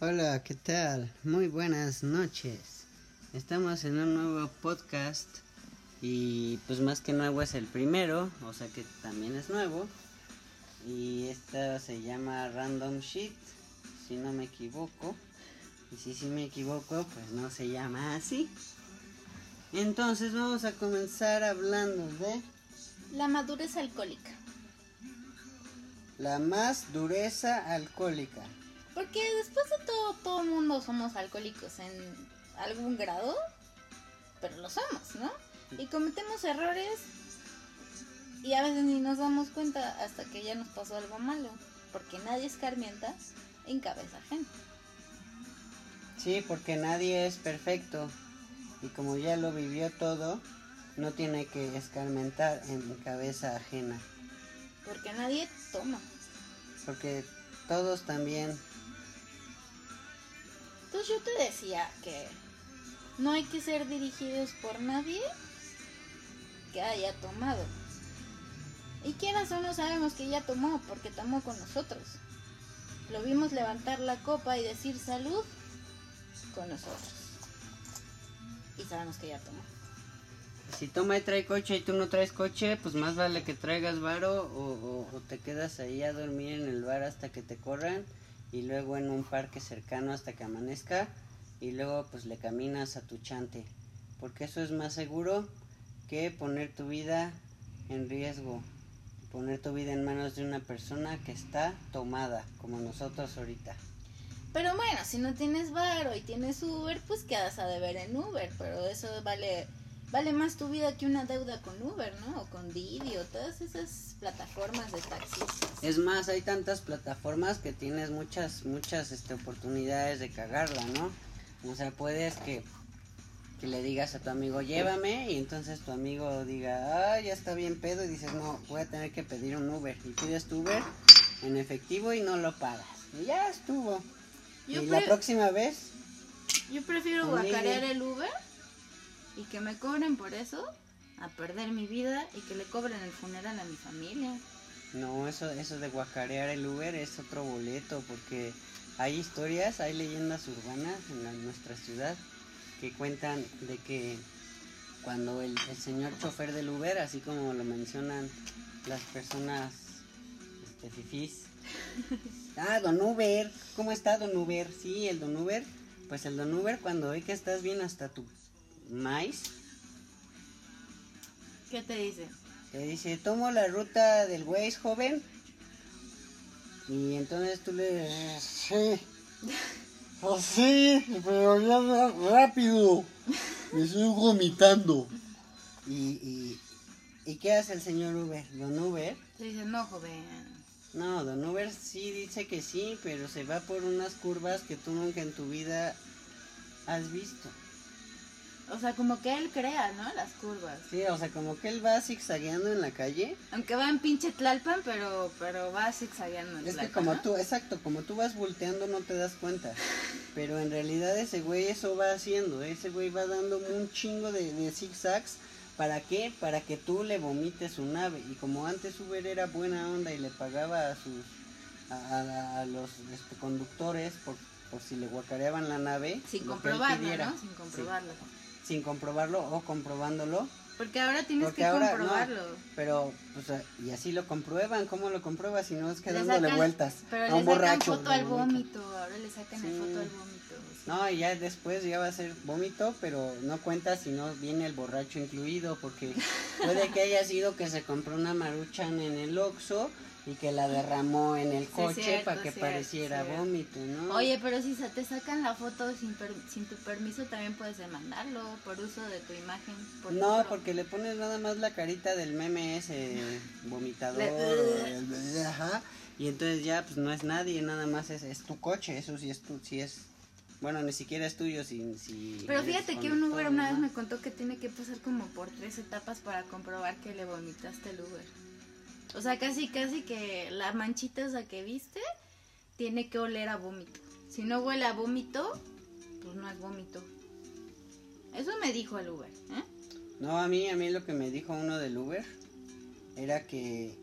Hola, ¿qué tal? Muy buenas noches. Estamos en un nuevo podcast y pues más que nuevo es el primero, o sea que también es nuevo. Y esta se llama Random Shit, si no me equivoco. Y si sí me equivoco, pues no se llama así. Entonces vamos a comenzar hablando de La madurez alcohólica. la más dureza alcohólica. Porque después de todo, todo el mundo somos alcohólicos en algún grado, pero lo somos, ¿no? Y cometemos errores y a veces ni nos damos cuenta hasta que ya nos pasó algo malo, porque nadie escarmienta en cabeza ajena. Sí, porque nadie es perfecto y como ya lo vivió todo, no tiene que escarmentar en cabeza ajena, Porque nadie toma. porque todos también, Entonces yo te decía que no hay que ser dirigidos por nadie que haya tomado. Y quieras o no sabemos que ya tomó porque tomó con nosotros. Lo vimos levantar la copa y decir salud con nosotros. Y sabemos que ya tomó. si toma y trae coche y tú no traes coche, pues más vale que traigas varo o, o- o te quedas ahí a dormir en el bar hasta que te corran y luego en un parque cercano hasta que amanezca y luego pues le caminas a tu chante, porque eso es más seguro que poner tu vida en riesgo, poner tu vida en manos de una persona que está tomada, como nosotros ahorita. Pero bueno, si no tienes varo y tienes Uber, pues quedas a deber en Uber. Pero eso vale vale más tu vida que una deuda con Uber, ¿no? O con Didi o todas esas plataformas de taxis. Es más, hay tantas plataformas que tienes muchas, muchas este, oportunidades de cagarla, ¿no? O sea, puedes que, que le digas a tu amigo, llévame, y entonces tu amigo diga, ah, ya está bien pedo, y dices, no, voy a tener que pedir un Uber. Y pides tu Uber en efectivo y no lo pagas. Y ya estuvo. Yo y la próxima vez, Yo prefiero guacarear el Uber y que me cobren por eso a perder mi vida y que le cobren el funeral a mi familia. no, eso, eso de guacarear el Uber es otro boleto, porque hay historias, hay leyendas urbanas en la- nuestra ciudad que cuentan de que cuando el, el señor chofer del Uber, así como lo mencionan las personas este, fifís, ah, don Uber, ¿cómo está don Uber? Sí, el don Uber, pues el don Uber cuando ve que estás bien hasta tu maíz, ¿Qué te dice? te dice, tomo la ruta del Waze, joven. Y entonces tú le dices, sí. Oh, sí, pero ya rápido. Me estoy vomitando. ¿Y, y, ¿y qué hace el señor Uber? Don Uber. Te dice, no, joven. No, Don Uber sí dice que sí, pero se va por unas curvas que tú nunca en tu vida has visto. O sea, como que él crea, ¿no? Las curvas. Sí, o sea, como que él va zigzagueando en la calle. Aunque va en pinche Tlalpan, pero, pero va zigzagueando en Es que como ¿no? tú, exacto, como tú vas volteando no te das cuenta. Pero en realidad ese güey eso va haciendo. Ese güey va dando un chingo de, de zigzags. ¿Para qué? Para que tú le vomites su nave. Y como antes Uber era buena onda y le pagaba a sus a, a- a los este, conductores por, por si le guacareaban la nave. Sin pidiera. ¿no? Sin comprobarlo. Sí, sin comprobarlo o comprobándolo. Porque ahora tienes Porque que ahora, no, comprobarlo. Pero, pues, y así lo comprueban. ¿Cómo lo compruebas si no es que Le dándole sacan- vueltas Pero a le un sacan borracho? foto al vómito, ahora le sacan el foto al vómito. sí. No, y ya después ya va a ser vómito, pero no cuenta si no viene el borracho incluido, porque puede que haya sido que se compró una maruchan en el Oxxo y que la derramó en el Sí, coche cierto, para que cierto, pareciera cierto. vómito, ¿no? Oye, pero si se te sacan la foto sin, per- sin tu permiso, también puedes demandarlo por uso de tu imagen. por no, ejemplo. porque le pones nada más la carita del meme ese vomitador, el- ajá, y entonces ya pues no es nadie, nada más es, es tu coche, eso sí es tu, sí es, bueno, ni siquiera es tuyo, si, si Pero fíjate que un Uber una vez me contó que tiene que pasar como por tres etapas para comprobar que le vomitaste el Uber. O sea, casi, casi que la manchita esa que viste tiene que oler a vómito. Si no huele a vómito, pues no es vómito. Eso me dijo el Uber, ¿eh? No, a mí, a mí lo que me dijo uno del Uber era que,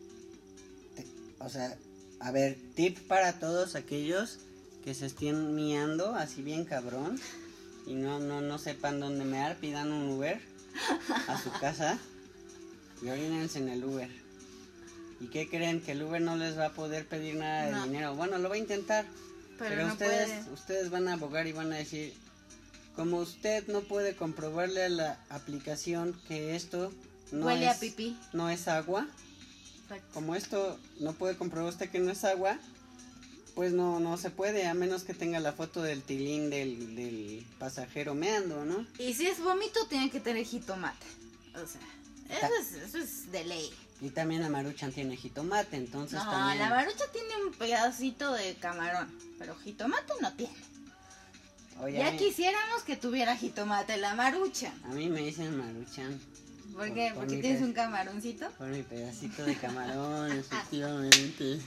te- o sea, a ver, tip para todos aquellos que se estén miando así bien cabrón y no, no, no sepan dónde mear, pidan un Uber a su casa y orínense en el Uber. ¿Y qué creen? Que el Uber no les va a poder pedir nada de dinero. Bueno, lo va a intentar, Pero, pero, no ustedes, puede. ustedes van a abogar y van a decir, como usted no puede comprobarle a la aplicación que esto no Huele es, a pipí. no es agua, Exacto. como esto no puede comprobar usted que no es agua, pues no, no se puede, a menos que tenga la foto del tilín del, del pasajero meando, ¿no? Y si es vómito, tiene que tener jitomate. O sea, eso es, eso es de ley. Y también la maruchan tiene jitomate, entonces No, también... la marucha tiene un pedacito de camarón, pero jitomate no tiene. Oye, Ya mí- quisiéramos que tuviera jitomate la marucha. A mí me dicen maruchan ¿Por qué? Por Porque mi tienes un camaroncito. por mi pedacito de camarón. Efectivamente.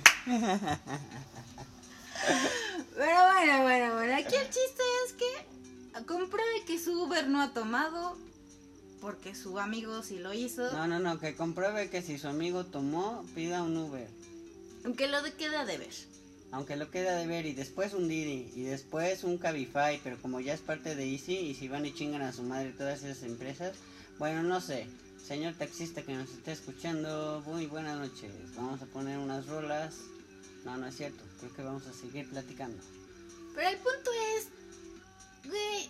Pero bueno, bueno, bueno. Aquí el chiste es que compruebe que su Uber no ha tomado porque su amigo sí lo hizo. No, no, no, que compruebe que si su amigo tomó, pida un Uber. Aunque lo de queda de ver. Aunque lo queda de ver y después un Didi y después un Cabify, pero como ya es parte de Easy y si van y chingan a su madre todas esas empresas, bueno, no sé. Señor taxista que nos esté escuchando, muy buenas noches. Vamos a poner unas rolas. No, no es cierto. Creo que vamos a seguir platicando. Pero el punto es, güey,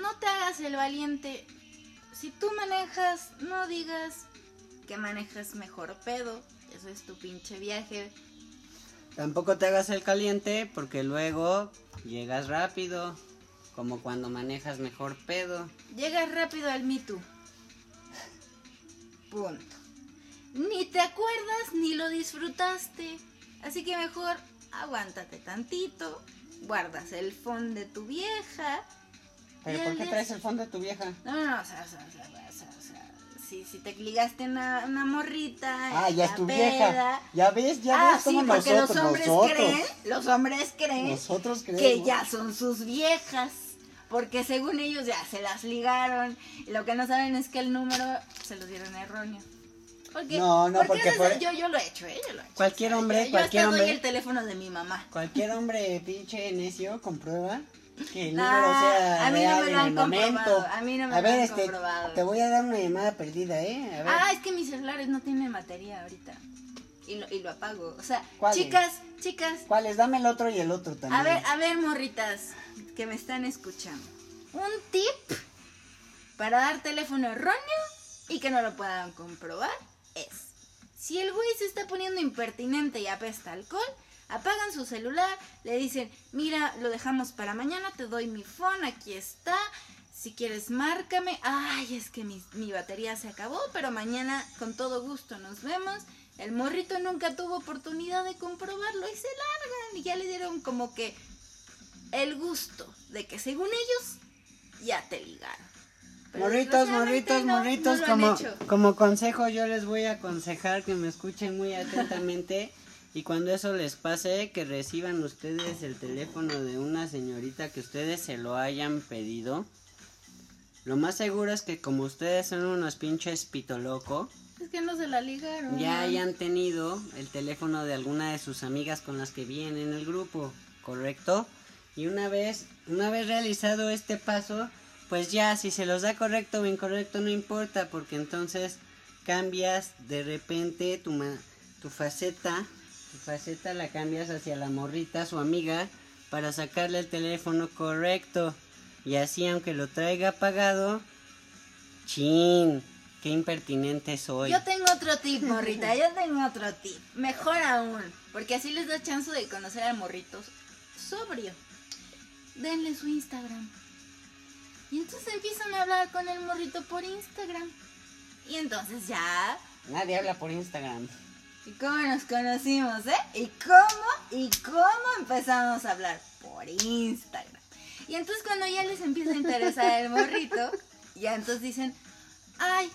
no te hagas el valiente. Si tú manejas, no digas que manejas mejor pedo. Eso es tu pinche viaje. Tampoco te hagas el caliente porque luego llegas rápido, como cuando manejas mejor pedo. Llegas rápido al Me Too. Punto. Ni te acuerdas ni lo disfrutaste. Así que mejor aguántate tantito. Guardas el phone de tu vieja. ¿Pero por qué traes el fondo de tu vieja? No, no, no, o sea, o sea, o sea, o sea, o sea, si, si te ligaste una, una morrita. Ah, ya es tu peda. vieja. Ya ves, ya Ah, ves sí, como porque nosotros, los hombres nosotros. creen, los hombres creen Nosotros creemos. que ya son sus viejas. Porque según ellos ya se las ligaron. Y lo que no saben es que el número se los dieron erróneo. Porque, No, no, porque por- yo, yo lo he hecho, ¿eh? Yo lo he hecho. Cualquier O sea, hombre, yo, cualquier yo hasta doy hombre. el teléfono de mi mamá. Cualquier hombre pinche necio comprueba que el número sea a mí no me en lo han el momento. comprobado, a mí no me a lo han este, comprobado. te voy a dar una llamada perdida, ¿eh? A ver. Ah, es que mis celulares no tienen batería ahorita. Y lo, y lo apago. O sea, ¿Cuáles? chicas, chicas, ¿Cuáles? Dame el otro y el otro también. A ver, a ver, morritas que me están escuchando. Un tip para dar teléfono erróneo y que no lo puedan comprobar es, si el güey se está poniendo impertinente y apesta alcohol, apagan su celular, le dicen, mira, lo dejamos para mañana, te doy mi phone, aquí está. Si quieres, márcame. Ay, es que mi, mi batería se acabó, pero mañana con todo gusto nos vemos. El morrito nunca tuvo oportunidad de comprobarlo y se largan. Y ya le dieron como que el gusto de que según ellos ya te ligaron. Pero Morritos, morritos, no- morritos, no como, como consejo yo les voy a aconsejar que me escuchen muy atentamente y cuando eso les pase que reciban ustedes el teléfono de una señorita que ustedes se lo hayan pedido. Lo más seguro es que como ustedes son unos pinches pitoloco, Es que no se la ligaron. ya hayan tenido el teléfono de alguna de sus amigas con las que vienen en el grupo, ¿correcto? Y una vez, una vez realizado este paso, pues ya si se los da correcto o incorrecto no importa, porque entonces cambias de repente tu ma- tu faceta, tu faceta la cambias hacia la morrita, su amiga, para sacarle el teléfono correcto. Y así aunque lo traiga apagado, chin, qué impertinente soy. Yo tengo otro tip, morrita. Yo tengo otro tip. Mejor aún. Porque así les da chance de conocer al morrito sobrio. Denle su Instagram. Y entonces empiezan a hablar con el morrito por Instagram. Y entonces ya. Nadie habla por Instagram. ¿Y cómo nos conocimos, eh? ¿Y cómo? ¿Y cómo empezamos a hablar? Por Instagram. Y entonces cuando ya les empieza a interesar el morrito, ya entonces dicen, ay,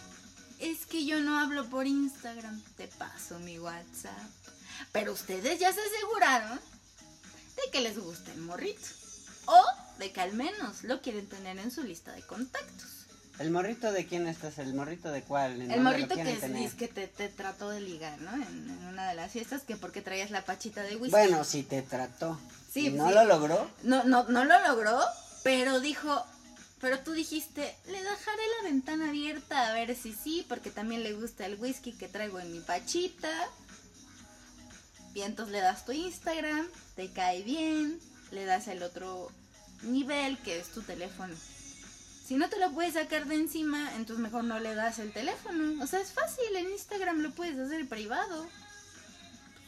es que yo no hablo por Instagram, te paso mi WhatsApp. Pero ustedes ya se aseguraron de que les gusta el morrito. O de que al menos lo quieren tener en su lista de contactos. ¿El morrito de quién estás? ¿El morrito de cuál? ¿En El morrito que dice que te, te trató de ligar, ¿no? En, en una de las fiestas, que porque traías la pachita de whisky. Bueno, si te trató. Sí, ¿Y no sí. lo logró? No, no, no lo logró, pero dijo, pero tú dijiste, le dejaré la ventana abierta a ver si sí, porque también le gusta el whisky que traigo en mi pachita. Y entonces le das tu Instagram, te cae bien, le das el otro nivel que es tu teléfono. Si no te lo puedes sacar de encima, entonces mejor no le das el teléfono. O sea, es fácil, en Instagram lo puedes hacer privado.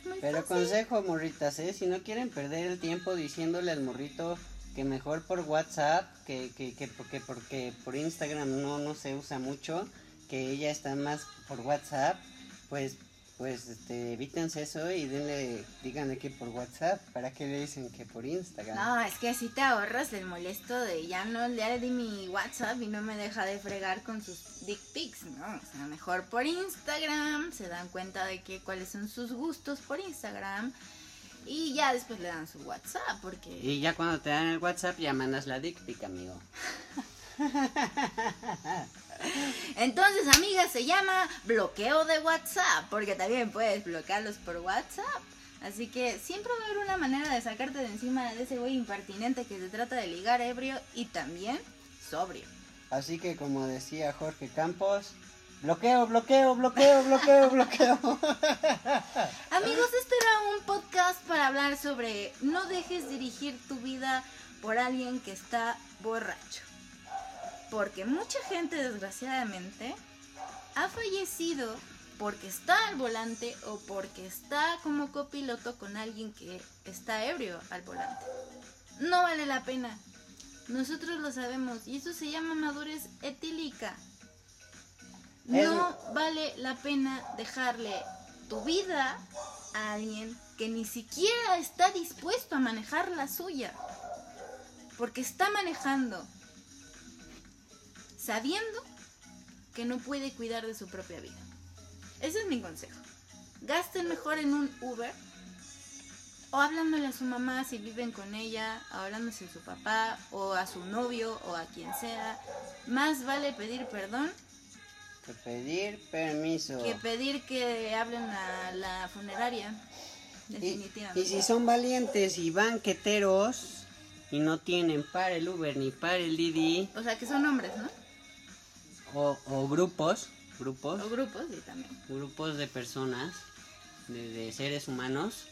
Muy Pero fácil. consejo, morritas, ¿eh? Si no quieren perder el tiempo diciéndole al morrito que mejor por WhatsApp, que, que, que porque, porque por Instagram no, no se usa mucho, que ella está más por WhatsApp, pues pues este, evítense eso y denle, díganle que por WhatsApp, ¿para qué le dicen que por Instagram? No, es que así te ahorras el molesto de ya no le di mi WhatsApp y no me deja de fregar con sus dick pics, ¿no? O sea, mejor por Instagram, se dan cuenta de que cuáles son sus gustos por Instagram y ya después le dan su WhatsApp porque Y ya cuando te dan el WhatsApp ya mandas la dick pic, amigo. entonces, amiga, se llama bloqueo de WhatsApp, porque también puedes bloquearlos por WhatsApp. Así que siempre va a haber una manera de sacarte de encima de ese güey impertinente que se trata de ligar ebrio y también sobrio. Así que como decía Jorge Campos, bloqueo, bloqueo, bloqueo, bloqueo, bloqueo. Amigos, este era un podcast para hablar sobre no dejes dirigir tu vida por alguien que está borracho. Porque mucha gente, desgraciadamente, ha fallecido porque está al volante o porque está como copiloto con alguien que está ebrio al volante. No vale la pena. Nosotros lo sabemos y eso se llama madurez etílica. No vale la pena dejarle tu vida a alguien que ni siquiera está dispuesto a manejar la suya. Porque está manejando sabiendo que no puede cuidar de su propia vida. Ese es mi consejo. Gasten mejor en un Uber o hablándole a su mamá si viven con ella, o hablándose a su papá o a su novio o a quien sea. Más vale pedir perdón Que pedir permiso. que pedir que hablen a la funeraria. Y, Definitivamente. y si son valientes y banqueteros y no tienen para el Uber ni para el Didi O sea, que son hombres, ¿no? O, o grupos, grupos, O grupos, sí, también. grupos de personas, de, de seres humanos,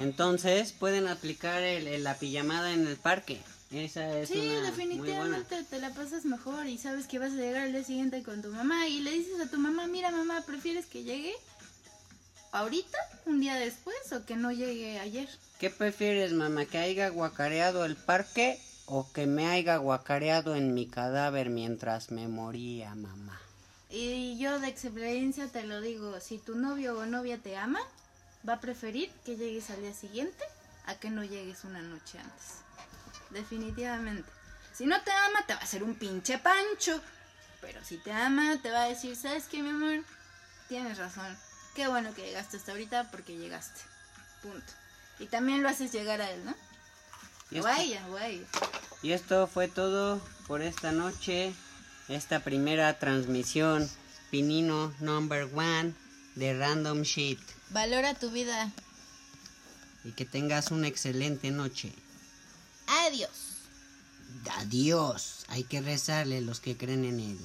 entonces pueden aplicar el, el- la pijamada en el parque. Esa es Sí, una muy buena. definitivamente te la pasas mejor y sabes que vas a llegar al día siguiente con tu mamá y le dices a tu mamá, mira mamá, ¿prefieres que llegue ahorita, un día después o que no llegue ayer? ¿Qué prefieres, mamá? ¿Que haya guacareado el parque o que me haya guacareado en mi cadáver mientras me moría, mamá? Y yo de experiencia te lo digo, si tu novio o novia te ama, va a preferir que llegues al día siguiente a que no llegues una noche antes. Definitivamente. Si no te ama, te va a hacer un pinche pancho. Pero si te ama, te va a decir, ¿sabes qué, mi amor? Tienes razón. Qué bueno que llegaste hasta ahorita porque llegaste. Punto. Y también lo haces llegar a él, ¿no? Y O a esto- ella, o a ella. Y esto fue todo por esta noche, esta primera transmisión Pinino Number One de Random Shit. Valora tu vida. Y que tengas una excelente noche. Adiós. Adiós. Hay que rezarle los que creen en él.